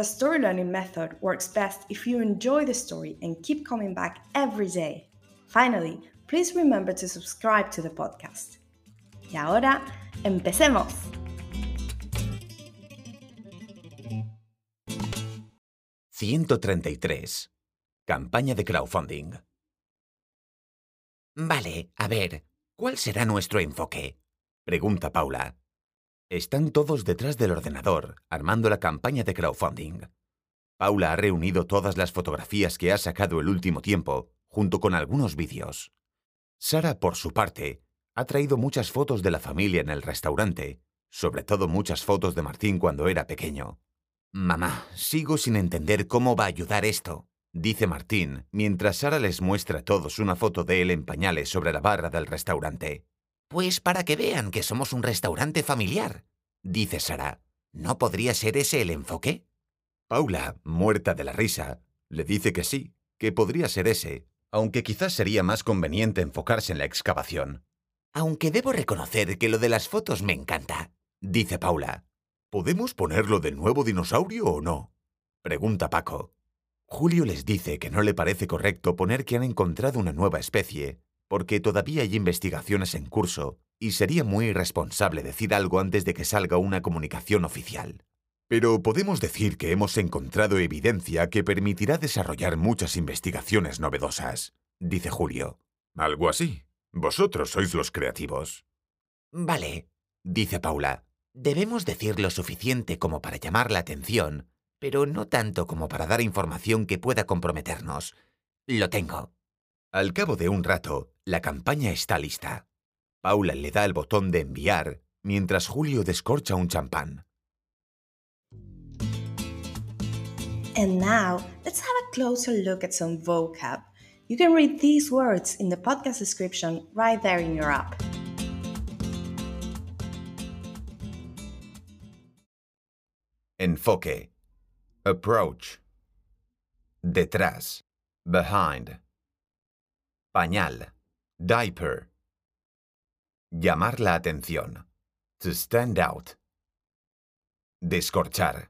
the story learning method works best if you enjoy the story and keep coming back every day. Finally, please remember to subscribe to the podcast. Y ahora, empecemos. ...133... Campaña de crowdfunding. Vale, a ver, ¿cuál será nuestro enfoque? Pregunta Paula. Están todos detrás del ordenador, armando la campaña de crowdfunding. Paula ha reunido todas las fotografías que ha sacado el último tiempo, junto con algunos vídeos. Sara, por su parte, ha traído muchas fotos de la familia en el restaurante, sobre todo muchas fotos de Martín cuando era pequeño. Mamá, sigo sin entender cómo va a ayudar esto, dice Martín, mientras Sara les muestra a todos una foto de él en pañales sobre la barra del restaurante. Pues para que vean que somos un restaurante familiar, dice Sara. ¿No podría ser ese el enfoque? Paula, muerta de la risa, le dice que sí, que podría ser ese, aunque quizás sería más conveniente enfocarse en la excavación. Aunque debo reconocer que lo de las fotos me encanta, dice Paula. ¿Podemos ponerlo del nuevo dinosaurio o no? Pregunta Paco. Julio les dice que no le parece correcto poner que han encontrado una nueva especie, porque todavía hay investigaciones en curso y sería muy irresponsable decir algo antes de que salga una comunicación oficial. Pero podemos decir que hemos encontrado evidencia que permitirá desarrollar muchas investigaciones novedosas, dice Julio. Algo así. Vosotros sois los creativos. Vale, dice Paula. Debemos decir lo suficiente como para llamar la atención, pero no tanto como para dar información que pueda comprometernos. Lo tengo. Al cabo de un rato, la campaña está lista. Paula le da el botón de enviar mientras Julio descorcha un champán. And now, let's have a closer look at some vocab. You can read these words in the podcast description right there in your app. Enfoque. Approach. Detrás. Behind. Pañal. Diaper. Llamar la atención. To stand out. Descorchar.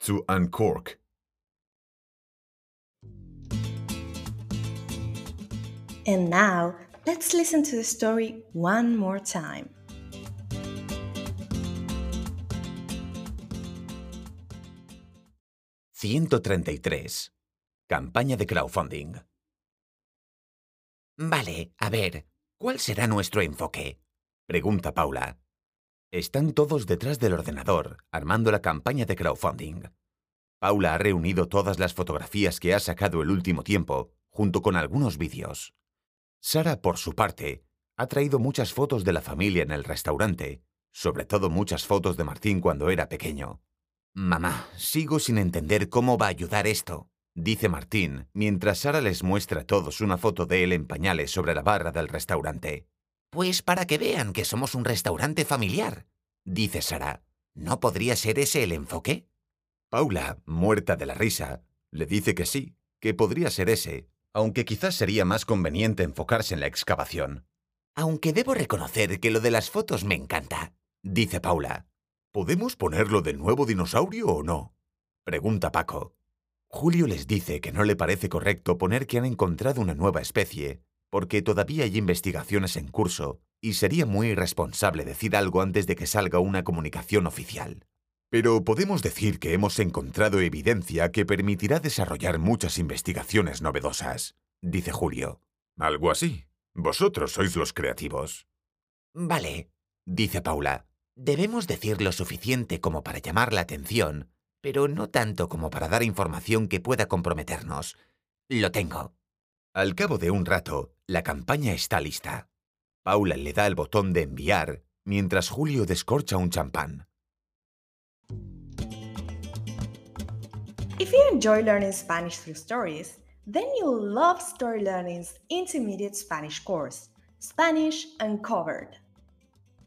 To uncork. And now, let's listen to the story one more time. ...133... Campaña de crowdfunding. Vale, a ver, ¿cuál será nuestro enfoque? Pregunta Paula. Están todos detrás del ordenador, armando la campaña de crowdfunding. Paula ha reunido todas las fotografías que ha sacado el último tiempo, junto con algunos vídeos. Sara, por su parte, ha traído muchas fotos de la familia en el restaurante, sobre todo muchas fotos de Martín cuando era pequeño. Mamá, sigo sin entender cómo va a ayudar esto, dice Martín, mientras Sara les muestra a todos una foto de él en pañales sobre la barra del restaurante. Pues para que vean que somos un restaurante familiar, dice Sara. ¿No podría ser ese el enfoque? Paula, muerta de la risa, le dice que sí, que podría ser ese, aunque quizás sería más conveniente enfocarse en la excavación. Aunque debo reconocer que lo de las fotos me encanta, dice Paula. ¿Podemos ponerlo del nuevo dinosaurio o no? Pregunta Paco. Julio les dice que no le parece correcto poner que han encontrado una nueva especie, porque todavía hay investigaciones en curso y sería muy irresponsable decir algo antes de que salga una comunicación oficial. Pero podemos decir que hemos encontrado evidencia que permitirá desarrollar muchas investigaciones novedosas, dice Julio. Algo así. Vosotros sois los creativos. Vale, dice Paula. Debemos decir lo suficiente como para llamar la atención, pero no tanto como para dar información que pueda comprometernos. Lo tengo. Al cabo de un rato, la campaña está lista. Paula le da el botón de enviar mientras Julio descorcha un champán. If you enjoy learning Spanish through stories, then you'll love Story Learning's intermediate Spanish course, Spanish Uncovered.